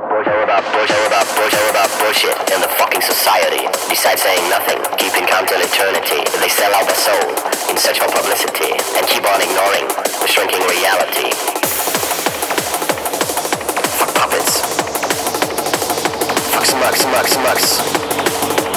bullshit, about about about in the fucking society. Besides saying nothing, keeping calm till eternity. They sell out the soul in for publicity and keep on ignoring the shrinking reality. Fuck puppets. Fuck.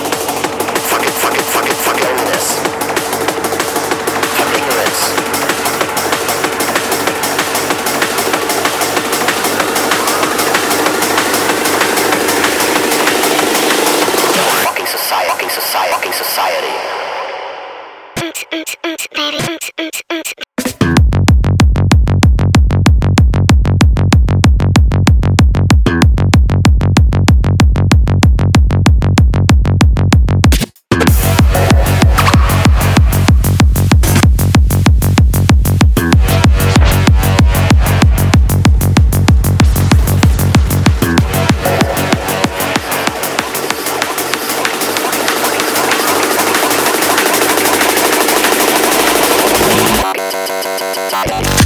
They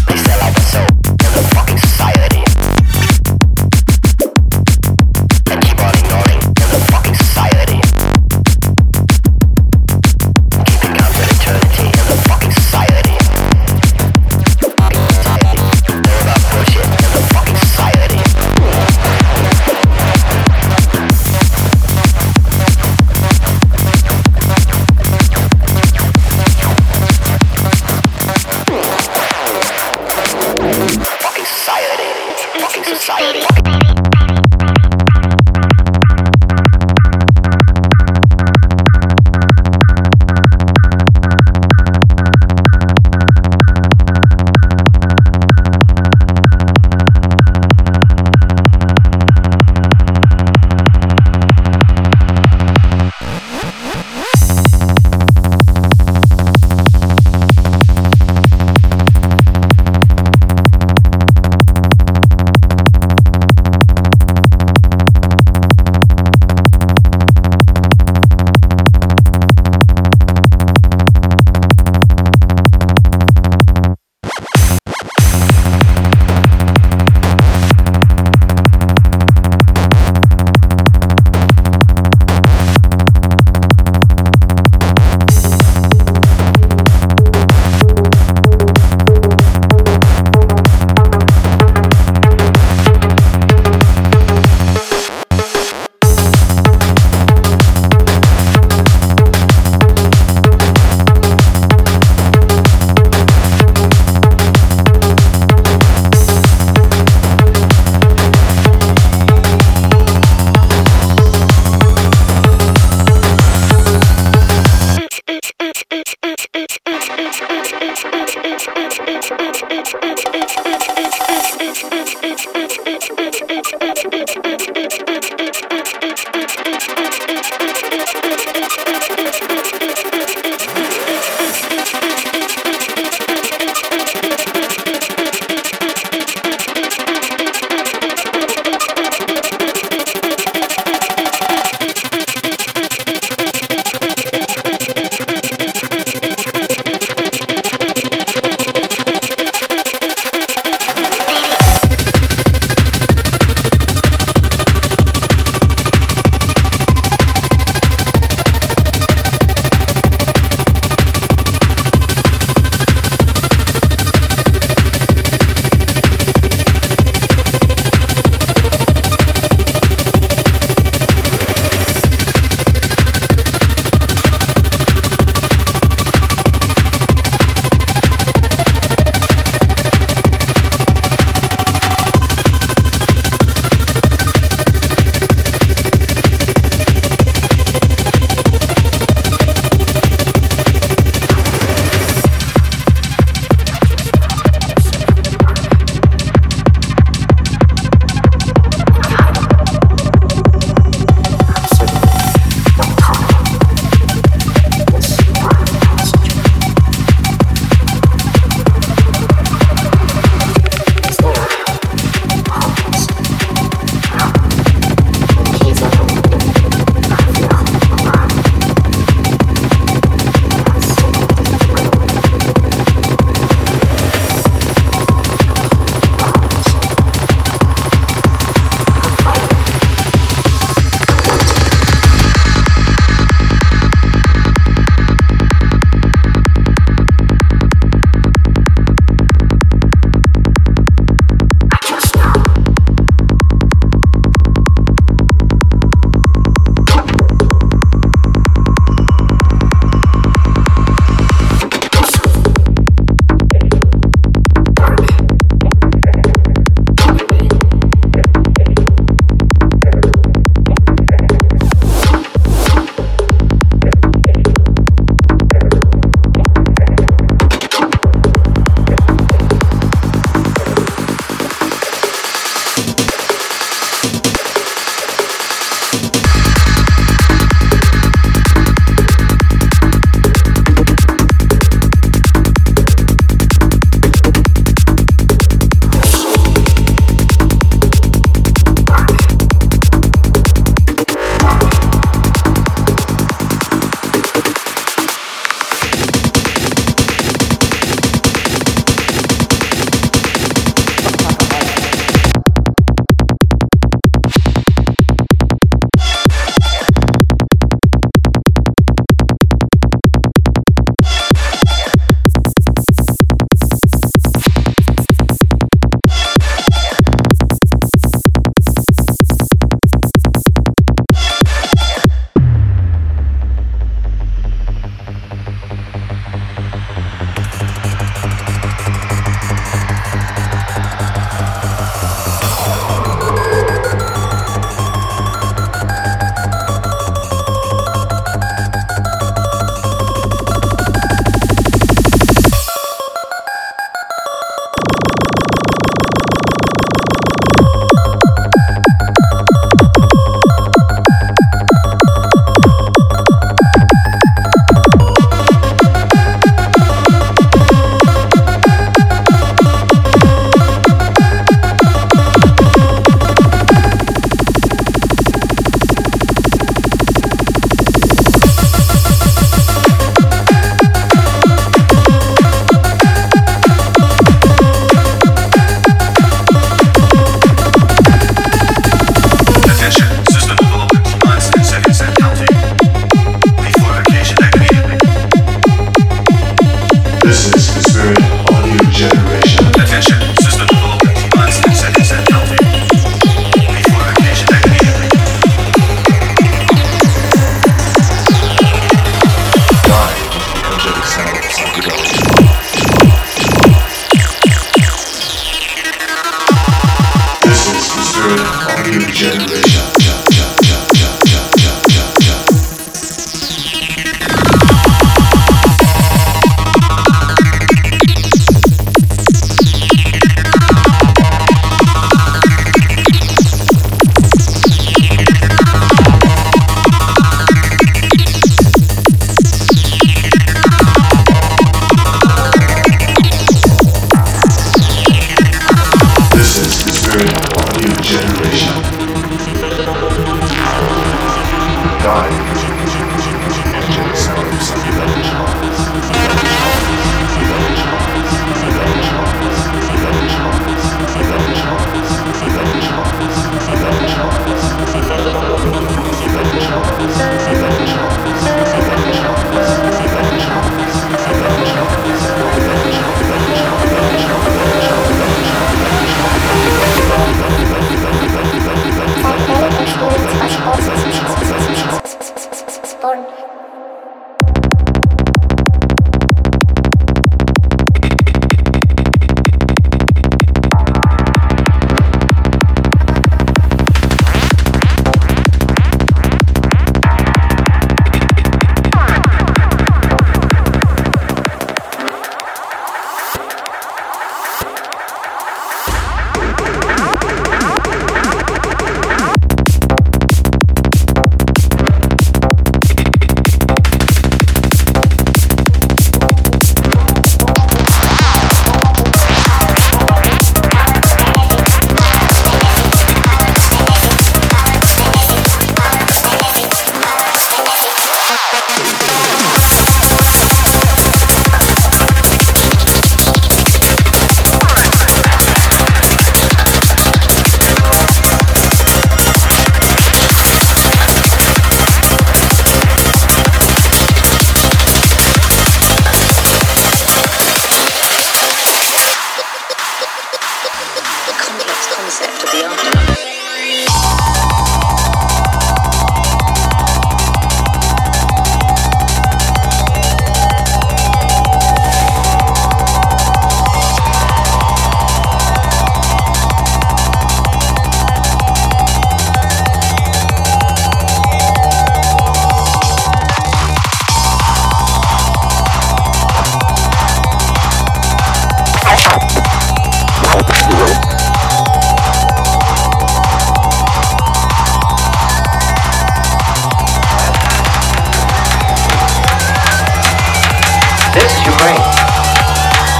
Sport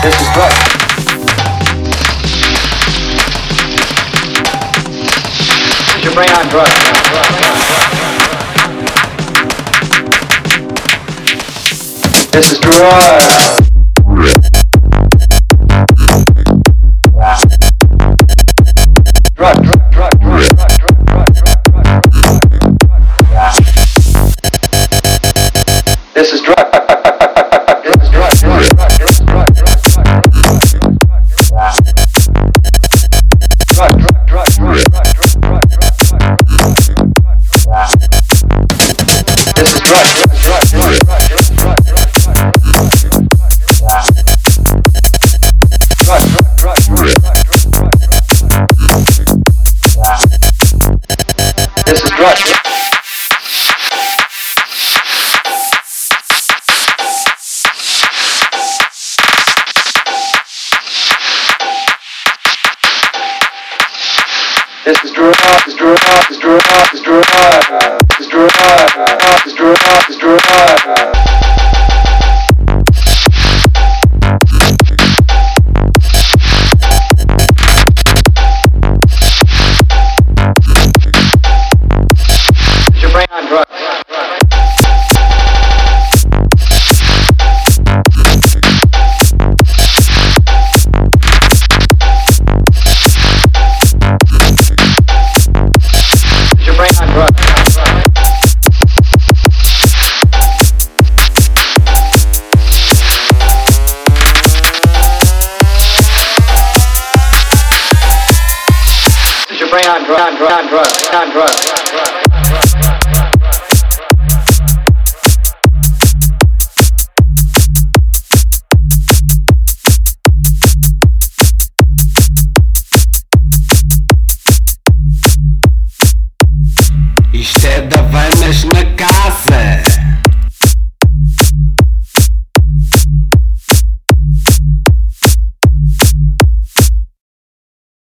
This is right. Put your brain on drugs. This is drugs. This is Crush. This is drive, is drive, is drive, is drive, is drive, is drive, is is drive. drug, drug, drug, drug.